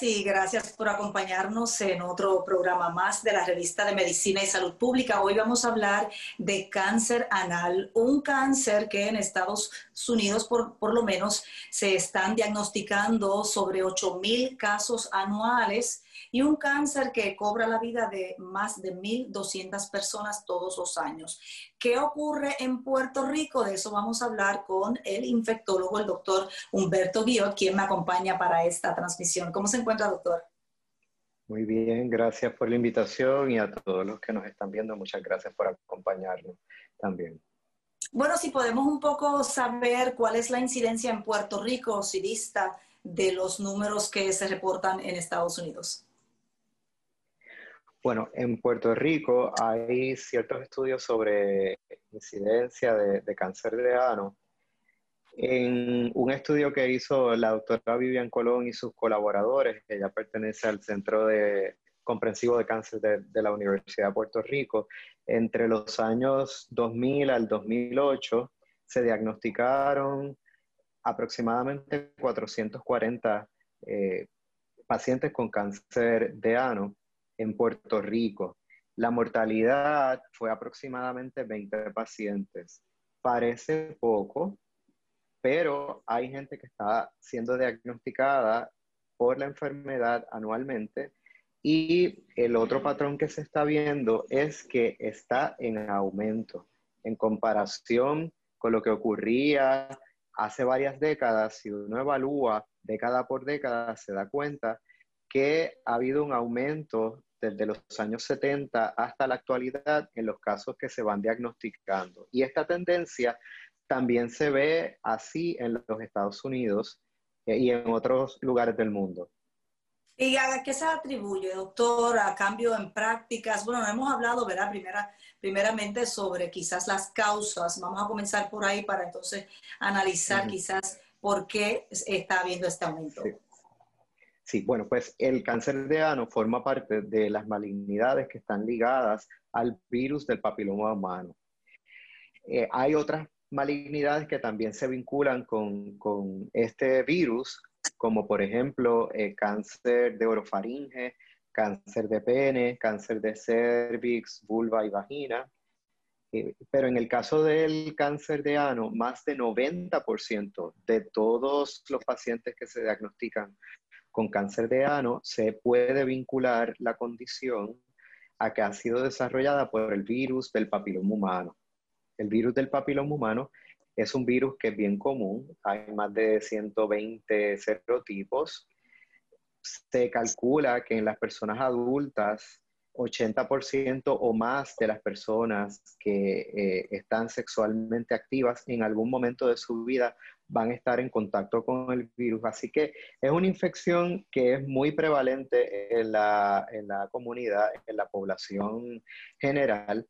Y gracias por acompañarnos en otro programa más de la revista de Medicina y Salud Pública. Hoy vamos a hablar de cáncer anal, un cáncer que en Estados Unidos por, por lo menos se están diagnosticando sobre 8 mil casos anuales y un cáncer que cobra la vida de más de 1.200 personas todos los años. ¿Qué ocurre en Puerto Rico? De eso vamos a hablar con el infectólogo, el doctor Humberto Guillot, quien me acompaña para esta transmisión. ¿Cómo se encuentra, doctor? Muy bien, gracias por la invitación y a todos los que nos están viendo, muchas gracias por acompañarnos también. Bueno, si podemos un poco saber cuál es la incidencia en Puerto Rico, si dista de los números que se reportan en Estados Unidos. Bueno, en Puerto Rico hay ciertos estudios sobre incidencia de, cáncer de ano. En un estudio que hizo la doctora Vivian Colón y sus colaboradores, ella pertenece al Centro de Comprensivo de Cáncer de, de la Universidad de Puerto Rico, entre los años 2000 al 2008 se diagnosticaron aproximadamente 440 eh, pacientes con cáncer de ano en Puerto Rico. La mortalidad fue aproximadamente 20 pacientes. Parece poco, pero hay gente que está siendo diagnosticada por la enfermedad anualmente y el otro patrón que se está viendo es que está en aumento en comparación con lo que ocurría hace varias décadas. Si uno evalúa década por década, se da cuenta que ha habido un aumento desde los años 70 hasta la actualidad en los casos que se van diagnosticando. Y esta tendencia también se ve así en los Estados Unidos eh, y en otros lugares del mundo. ¿Y a qué se atribuye, doctor, a cambio en prácticas? Bueno, hemos hablado, ¿verdad? Primera, primeramente sobre quizás las causas. Vamos a comenzar por ahí para entonces analizar quizás por qué está habiendo este aumento. Sí, bueno, pues el cáncer de ano forma parte de las malignidades que están ligadas al virus del papiloma humano. Eh, hay otras malignidades que también se vinculan con, este virus, como por ejemplo eh, cáncer de orofaringe, cáncer de pene, cáncer de cervix, vulva y vagina. Eh, pero en el caso del cáncer de ano, más de 90% de todos los pacientes que se diagnostican con cáncer de ano se puede vincular la condición a que ha sido desarrollada por el virus del papiloma humano. El virus del papiloma humano es un virus que es bien común, hay más de 120 serotipos. Se calcula que en las personas adultas 80% o más de las personas que eh, están sexualmente activas en algún momento de su vida van a estar en contacto con el virus. Así que es una infección que es muy prevalente en la, en la comunidad, en la población general.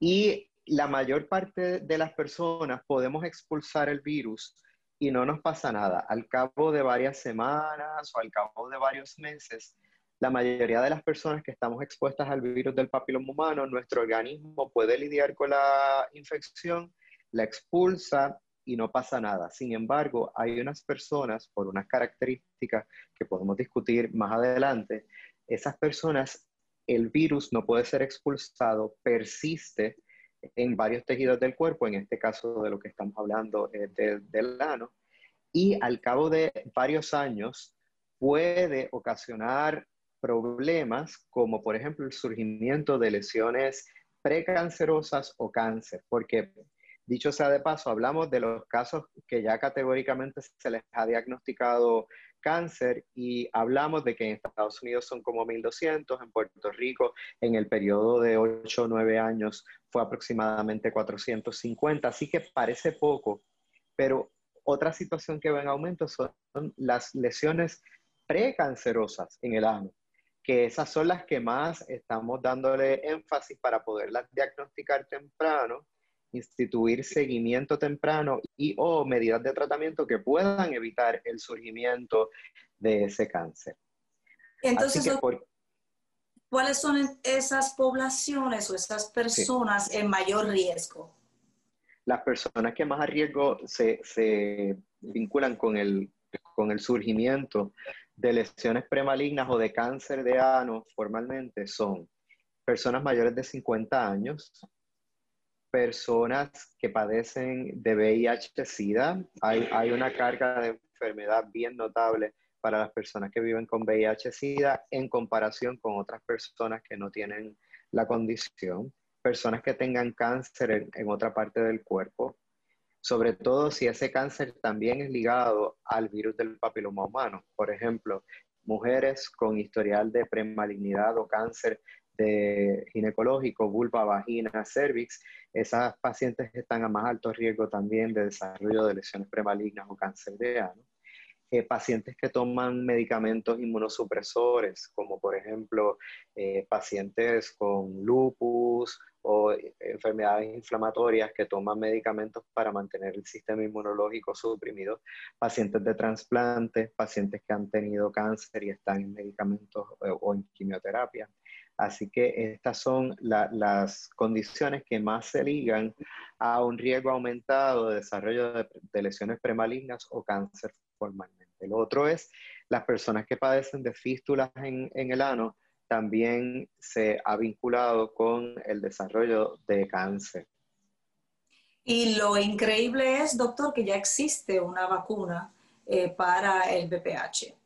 Y la mayor parte de las personas podemos expulsar el virus y no nos pasa nada. Al cabo de varias semanas o al cabo de varios meses, la mayoría de las personas que estamos expuestas al virus del papiloma humano, nuestro organismo puede lidiar con la infección, la expulsa y no pasa nada. Sin embargo, hay unas personas, por unas características que podemos discutir más adelante, esas personas, el virus no puede ser expulsado, persiste en varios tejidos del cuerpo, en este caso de lo que estamos hablando eh, del ano, y al cabo de varios años puede ocasionar problemas como por ejemplo el surgimiento de lesiones precancerosas o cáncer, porque dicho sea de paso, hablamos de los casos que ya categóricamente se les ha diagnosticado cáncer y hablamos de que en Estados Unidos son como 1.200, en Puerto Rico en el periodo de 8 o 9 años fue aproximadamente 450, así que parece poco, pero otra situación que va en aumento son las lesiones precancerosas en el ano, que esas son las que más estamos dándole énfasis para poderlas diagnosticar temprano instituir seguimiento temprano y o medidas de tratamiento que puedan evitar el surgimiento de ese cáncer. Entonces, ¿cuáles son esas poblaciones o esas personas en mayor riesgo? Las personas que más a riesgo se, se vinculan con el, con el surgimiento de lesiones premalignas o de cáncer de ano formalmente son personas mayores de 50 años, personas que padecen de VIH-Sida. Hay, hay una carga de enfermedad bien notable para las personas que viven con VIH-Sida en comparación con otras personas que no tienen la condición, personas que tengan cáncer en, en, otra parte del cuerpo, sobre todo si ese cáncer también es ligado al virus del papiloma humano. Por ejemplo, mujeres con historial de premalignidad o cáncer de ginecológico, vulva, vagina, cervix, esas pacientes están a más alto riesgo también de desarrollo de lesiones premalignas o cáncer de ano. Eh, pacientes que toman medicamentos inmunosupresores, como por ejemplo eh, pacientes con lupus o eh, enfermedades inflamatorias que toman medicamentos para mantener el sistema inmunológico suprimido, pacientes de trasplante, pacientes que han tenido cáncer y están en medicamentos o en quimioterapia, Así que estas son las condiciones que más se ligan a un riesgo aumentado de desarrollo de, lesiones premalignas o cáncer formalmente. El otro es las personas que padecen de fístulas en, el ano, también se ha vinculado con el desarrollo de cáncer. Y lo increíble es, doctor, que ya existe una vacuna eh, para el BPH.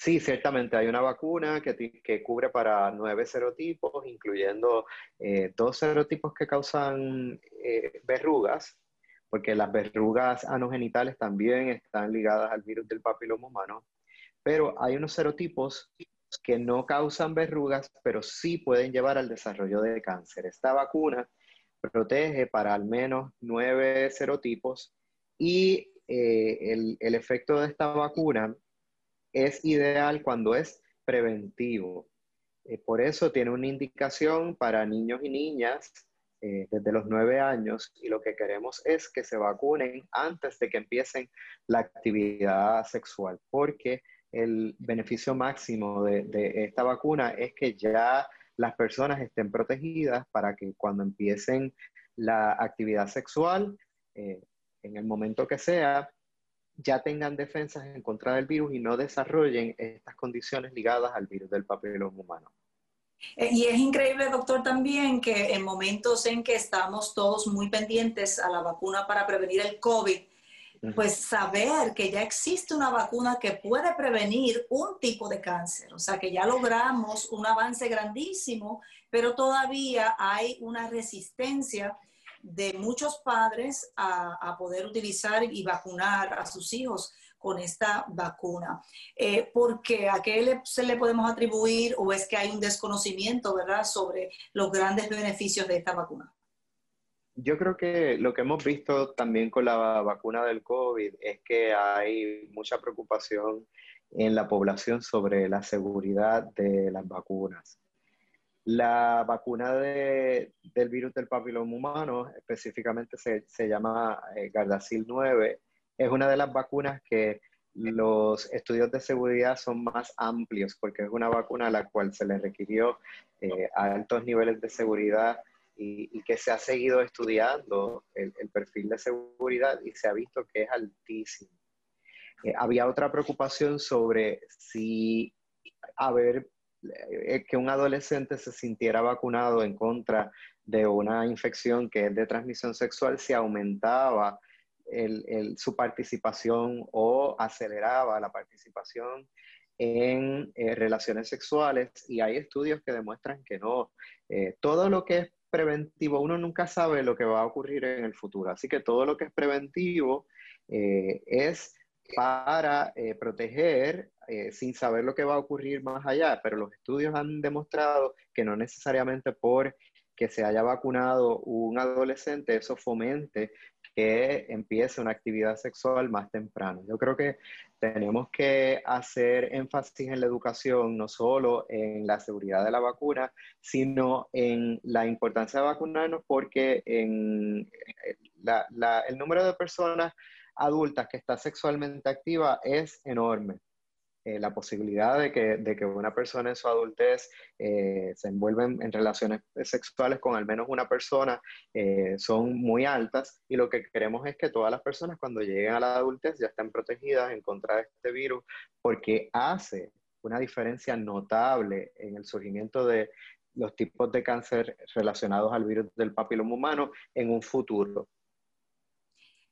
Sí, ciertamente hay una vacuna que, que cubre para nueve serotipos, incluyendo eh, dos serotipos que causan eh, verrugas, porque las verrugas anogenitales también están ligadas al virus del papiloma humano, pero hay unos serotipos que no causan verrugas, pero sí pueden llevar al desarrollo de cáncer. Esta vacuna protege para al menos nueve serotipos y eh, el, el efecto de esta vacuna es ideal cuando es preventivo. Eh, por eso tiene una indicación para niños y niñas eh, desde los nueve años y lo que queremos es que se vacunen antes de que empiecen la actividad sexual, porque el beneficio máximo de, esta vacuna es que ya las personas estén protegidas para que cuando empiecen la actividad sexual, eh, en el momento que sea, ya tengan defensas en contra del virus y no desarrollen estas condiciones ligadas al virus del papiloma humano. Eh, y es increíble, doctor, también que en momentos en que estamos todos muy pendientes a la vacuna para prevenir el COVID, pues saber que ya existe una vacuna que puede prevenir un tipo de cáncer, o sea que ya logramos un avance grandísimo, pero todavía hay una resistencia de muchos padres a, poder utilizar y vacunar a sus hijos con esta vacuna. Eh, porque ¿A qué se le podemos atribuir o es que hay un desconocimiento, verdad, sobre los grandes beneficios de esta vacuna? Yo creo que lo que hemos visto también con la vacuna del COVID es que hay mucha preocupación en la población sobre la seguridad de las vacunas. La vacuna del virus del papiloma humano, específicamente se, llama eh, Gardasil 9, es una de las vacunas que los estudios de seguridad son más amplios porque es una vacuna a la cual se le requirió eh, altos niveles de seguridad y, que se ha seguido estudiando el, perfil de seguridad y se ha visto que es altísimo. Eh, había otra preocupación sobre si haber que un adolescente se sintiera vacunado en contra de una infección que es de transmisión sexual si aumentaba su participación o aceleraba la participación en eh, relaciones sexuales y hay estudios que demuestran que no. Eh, todo lo que es preventivo, uno nunca sabe lo que va a ocurrir en el futuro, así que todo lo que es preventivo es para eh, proteger eh, sin saber lo que va a ocurrir más allá, pero los estudios han demostrado que no necesariamente por que se haya vacunado un adolescente, eso fomente que empiece una actividad sexual más temprano. Yo creo que tenemos que hacer énfasis en la educación, no solo en la seguridad de la vacuna, sino en la importancia de vacunarnos porque en eh, el número de personas adultas que está sexualmente activa es enorme. Eh, la posibilidad de que, de que, una persona en su adultez eh, se envuelva en, relaciones sexuales con al menos una persona eh, son muy altas y lo que queremos es que todas las personas cuando lleguen a la adultez ya estén protegidas en contra de este virus porque hace una diferencia notable en el surgimiento de los tipos de cáncer relacionados al virus del papiloma humano en un futuro.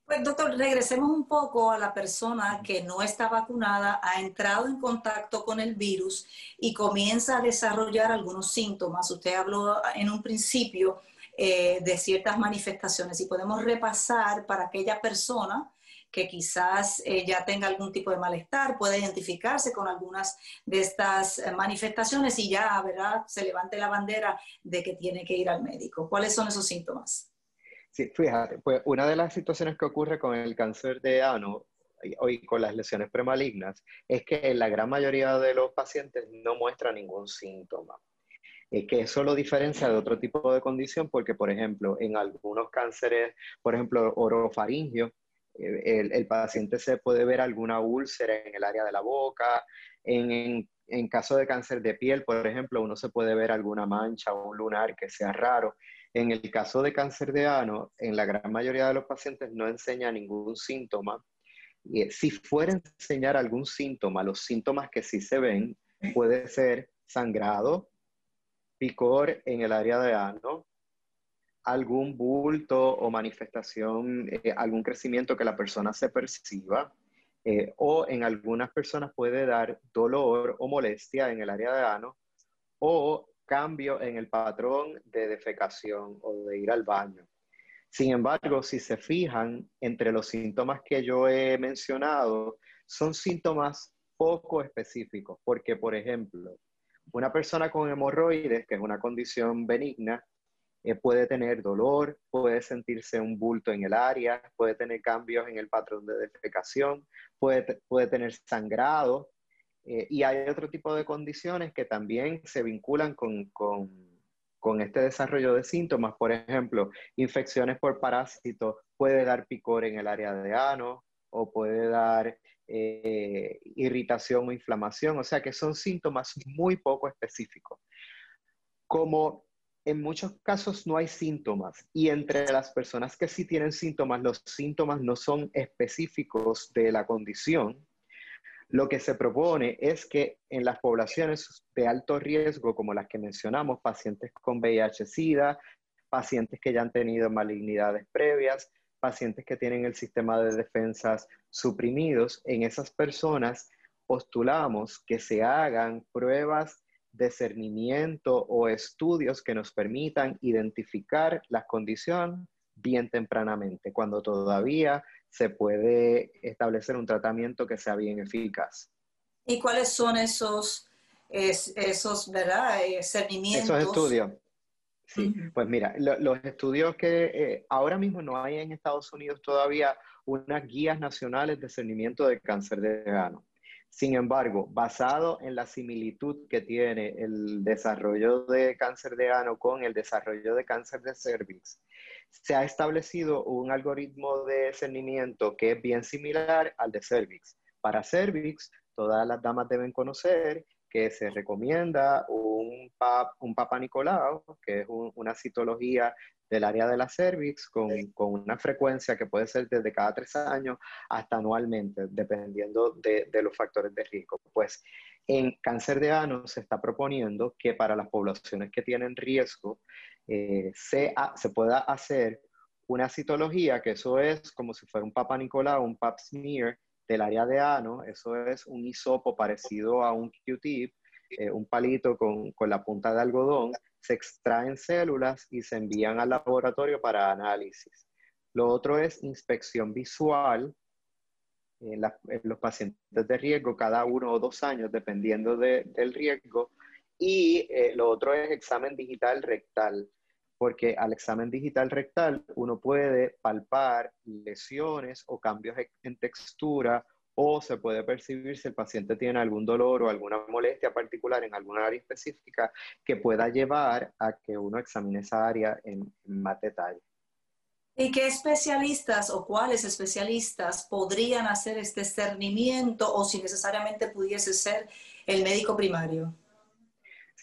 Pues doctor, regresemos un poco a la persona que no está vacunada, ha entrado en contacto con el virus y comienza a desarrollar algunos síntomas. Usted habló en un principio eh, de ciertas manifestaciones y podemos repasar para aquella persona que quizás eh, ya tenga algún tipo de malestar, puede identificarse con algunas de estas manifestaciones y ya, ¿verdad? Se levante la bandera de que tiene que ir al médico. ¿Cuáles son esos síntomas? Sí, fíjate, pues una de las situaciones que ocurre con el cáncer de ano y con las lesiones premalignas es que la gran mayoría de los pacientes no muestra ningún síntoma. Eh, que eso lo diferencia de otro tipo de condición porque, por ejemplo, en algunos cánceres, por ejemplo, orofaringio, eh, el, paciente se puede ver alguna úlcera en el área de la boca. En, en, caso de cáncer de piel, por ejemplo, uno se puede ver alguna mancha o un lunar que sea raro. En el caso de cáncer de ano, en la gran mayoría de los pacientes no enseña ningún síntoma. Eh, si fuera a enseñar algún síntoma, los síntomas que sí se ven, puede ser sangrado, picor en el área de ano, algún bulto o manifestación, eh, algún crecimiento que la persona se perciba, eh, o en algunas personas puede dar dolor o molestia en el área de ano, o cambio en el patrón de defecación o de ir al baño. Sin embargo, si se fijan, entre los síntomas que yo he mencionado, son síntomas poco específicos, porque, por ejemplo, una persona con hemorroides, que es una condición benigna, eh, puede tener dolor, puede sentirse un bulto en el área, puede tener cambios en el patrón de defecación, puede, puede tener sangrado, eh, y hay otro tipo de condiciones que también se vinculan con, este desarrollo de síntomas. Por ejemplo, infecciones por parásitos puede dar picor en el área de ano o puede dar eh, irritación o inflamación. O sea que son síntomas muy poco específicos. Como en muchos casos no hay síntomas y entre las personas que sí tienen síntomas, los síntomas no son específicos de la condición, lo que se propone es que en las poblaciones de alto riesgo, como las que mencionamos, pacientes con VIH-Sida, pacientes que ya han tenido malignidades previas, pacientes que tienen el sistema de defensas suprimidos, en esas personas postulamos que se hagan pruebas de cernimiento o estudios que nos permitan identificar la condición bien tempranamente, cuando todavía se puede establecer un tratamiento que sea bien eficaz. ¿Y cuáles son esos, esos ¿verdad? Eh, cernimientos? Esos estudios. Sí, pues mira, los estudios que eh, ahora mismo no hay en Estados Unidos todavía unas guías nacionales de cernimiento de cáncer de ano. Sin embargo, basado en la similitud que tiene el desarrollo de cáncer de ano con el desarrollo de cáncer de cervix, se ha establecido un algoritmo de cernimiento que es bien similar al de cervix. Para cervix, todas las damas deben conocer que se recomienda un, pap, un Papa Nicolau, que es una citología del área de la cervix con, una frecuencia que puede ser desde cada tres años hasta anualmente, dependiendo de, los factores de riesgo. Pues en cáncer de ano se está proponiendo que para las poblaciones que tienen riesgo eh, se, se, pueda hacer una citología, que eso es como si fuera un Papa Nicolau, un pap smear del área de ano, eso es un hisopo parecido a un Q-tip, eh, un palito con, con la punta de algodón, se extraen células y se envían al laboratorio para análisis. Lo otro es inspección visual en, los pacientes de riesgo cada uno o dos años, dependiendo del riesgo. Y eh, lo otro es examen digital rectal, porque al examen digital rectal uno puede palpar lesiones o cambios en textura o se puede percibir si el paciente tiene algún dolor o alguna molestia particular en alguna área específica que pueda llevar a que uno examine esa área en más detalle. ¿Y qué especialistas o cuáles especialistas podrían hacer este cernimiento o si necesariamente pudiese ser el médico primario?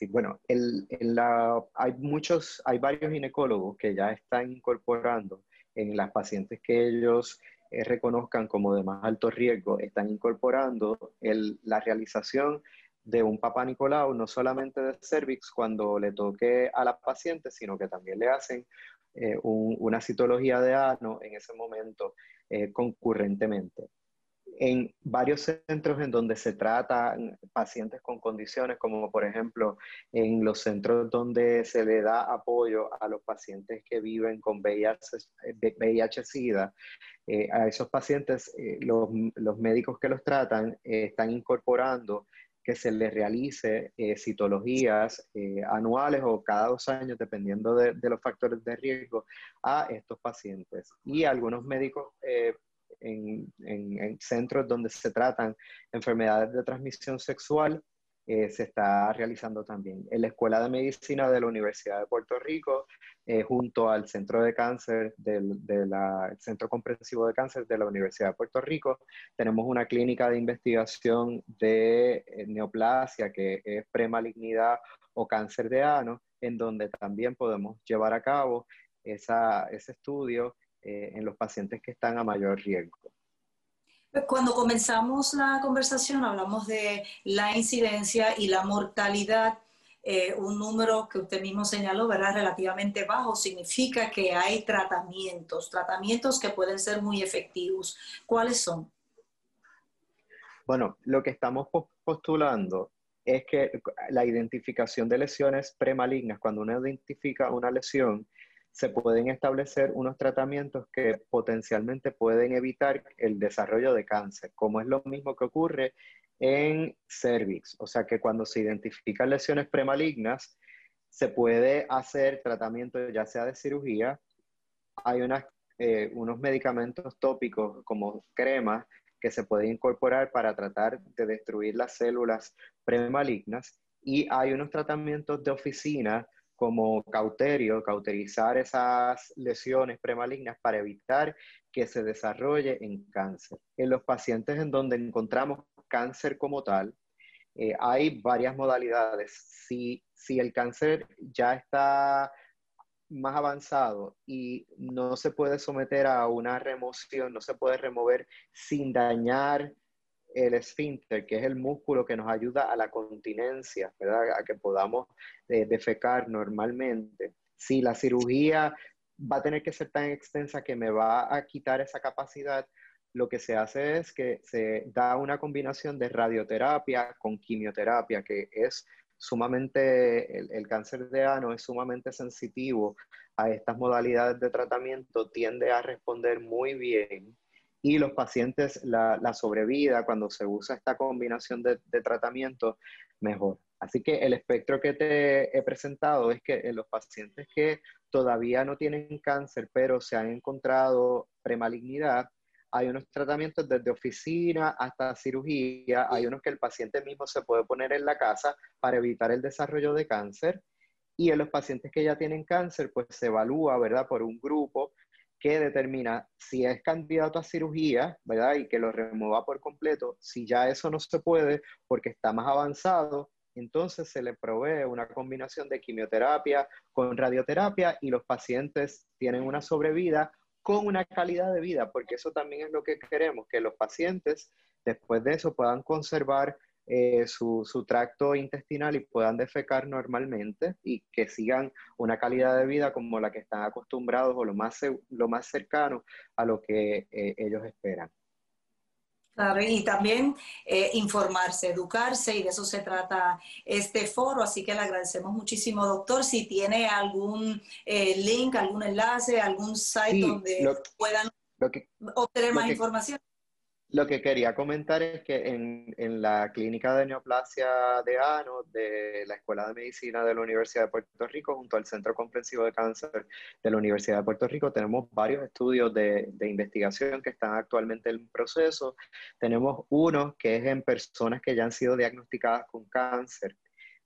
Bueno, hay muchos, hay varios ginecólogos que ya están incorporando en las pacientes que ellos eh, reconozcan como de más alto riesgo, están incorporando la realización de un papá Nicolau, no solamente de cervix cuando le toque a la paciente, sino que también le hacen eh, una citología de ano en ese momento eh, concurrentemente. En varios centros en donde se tratan pacientes con condiciones, como por ejemplo en los centros donde se le da apoyo a los pacientes que viven con VIH-Sida, eh, a esos pacientes, los, los, médicos que los tratan están incorporando que se les realice eh, citologías eh, anuales o cada dos años, dependiendo de, los factores de riesgo, a estos pacientes. Y algunos médicos eh, en, en, centros donde se tratan enfermedades de transmisión sexual eh, se está realizando también. En la Escuela de Medicina de la Universidad de Puerto Rico, eh, junto al Centro de Cáncer, del Centro Comprensivo de Cáncer de la Universidad de Puerto Rico, tenemos una clínica de investigación de eh, neoplasia, que es premalignidad o cáncer de ano, en donde también podemos llevar a cabo ese estudio en los pacientes que están a mayor riesgo. Cuando comenzamos la conversación hablamos de la incidencia y la mortalidad. Eh, un número que usted mismo señaló, ¿verdad? Relativamente bajo, significa que hay tratamientos, tratamientos que pueden ser muy efectivos. ¿Cuáles son? Bueno, lo que estamos postulando es que la identificación de lesiones premalignas, cuando uno identifica una lesión, se pueden establecer unos tratamientos que potencialmente pueden evitar el desarrollo de cáncer, como es lo mismo que ocurre en cervix. O sea que cuando se identifican lesiones premalignas, se puede hacer tratamiento ya sea de cirugía, hay eh, unos medicamentos tópicos como cremas que se pueden incorporar para tratar de destruir las células premalignas y hay unos tratamientos de oficina como cauterio, cauterizar esas lesiones premalignas para evitar que se desarrolle en cáncer. En los pacientes en donde encontramos cáncer como tal, eh, hay varias modalidades. Si, si el cáncer ya está más avanzado y no se puede someter a una remoción, no se puede remover sin dañar el esfínter, que es el músculo que nos ayuda a la continencia, ¿verdad? A que podamos eh, defecar normalmente. Si la cirugía va a tener que ser tan extensa que me va a quitar esa capacidad, lo que se hace es que se da una combinación de radioterapia con quimioterapia, que es sumamente, el, el, cáncer de ano es sumamente sensitivo a estas modalidades de tratamiento, tiende a responder muy bien y los pacientes, la, sobrevida cuando se usa esta combinación de, tratamiento mejor. Así que el espectro que te he presentado es que en los pacientes que todavía no tienen cáncer, pero se han encontrado premalignidad, hay unos tratamientos desde oficina hasta cirugía, hay unos que el paciente mismo se puede poner en la casa para evitar el desarrollo de cáncer. Y en los pacientes que ya tienen cáncer, pues se evalúa, ¿verdad?, por un grupo que determina si es candidato a cirugía, ¿verdad? Y que lo remueva por completo. Si ya eso no se puede porque está más avanzado, entonces se le provee una combinación de quimioterapia con radioterapia y los pacientes tienen una sobrevida con una calidad de vida, porque eso también es lo que queremos, que los pacientes después de eso puedan conservar eh, su, tracto intestinal y puedan defecar normalmente y que sigan una calidad de vida como la que están acostumbrados o lo más, lo más cercano a lo que eh, ellos esperan. Claro, y también eh, informarse, educarse, y de eso se trata este foro. Así que le agradecemos muchísimo, doctor. Si tiene algún link, algún enlace, algún site donde puedan obtener más información Lo que quería comentar es que en, en, la clínica de neoplasia de ANO de la Escuela de Medicina de la Universidad de Puerto Rico, junto al Centro Comprensivo de Cáncer de la Universidad de Puerto Rico, tenemos varios estudios de, de investigación que están actualmente en proceso. Tenemos uno que es en personas que ya han sido diagnosticadas con cáncer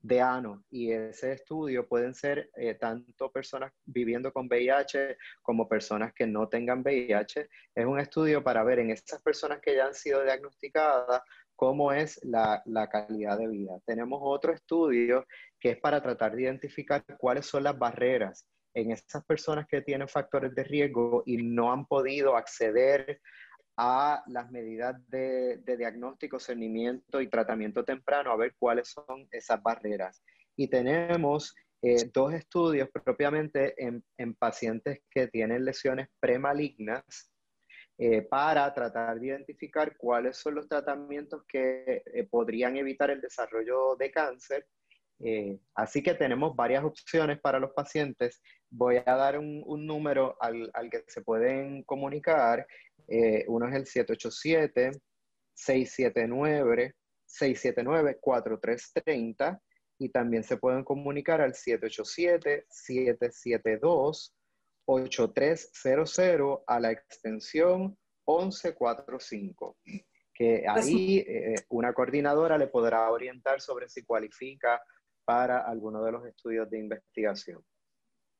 de ano y ese estudio pueden ser eh, tanto personas viviendo con VIH como personas que no tengan VIH. Es un estudio para ver en esas personas que ya han sido diagnosticadas cómo es la, la calidad de vida. Tenemos otro estudio que es para tratar de identificar cuáles son las barreras en esas personas que tienen factores de riesgo y no han podido acceder a las medidas de, diagnóstico, cernimiento y tratamiento temprano, a ver cuáles son esas barreras. Y tenemos eh, dos estudios propiamente en, pacientes que tienen lesiones premalignas eh, para tratar de identificar cuáles son los tratamientos que eh, podrían evitar el desarrollo de cáncer. así que tenemos varias opciones para los pacientes. Voy a dar un, número al, que se pueden comunicar eh, uno es el 787-679-679-4330 y también se pueden comunicar al 787-772-8300 a la extensión 1145 que pues ahí eh, una coordinadora le podrá orientar sobre si cualifica para alguno de los estudios de investigación.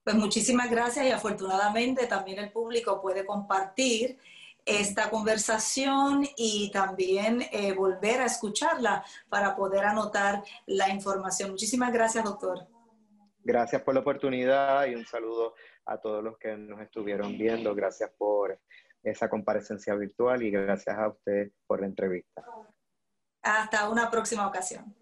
Pues muchísimas gracias y afortunadamente también el público puede compartir esta conversación y también eh, volver a escucharla para poder anotar la información. Muchísimas gracias, doctor. Gracias por la oportunidad y un saludo a todos los que nos estuvieron viendo. Gracias por esa comparecencia virtual y gracias a usted por la entrevista. Hasta una próxima ocasión.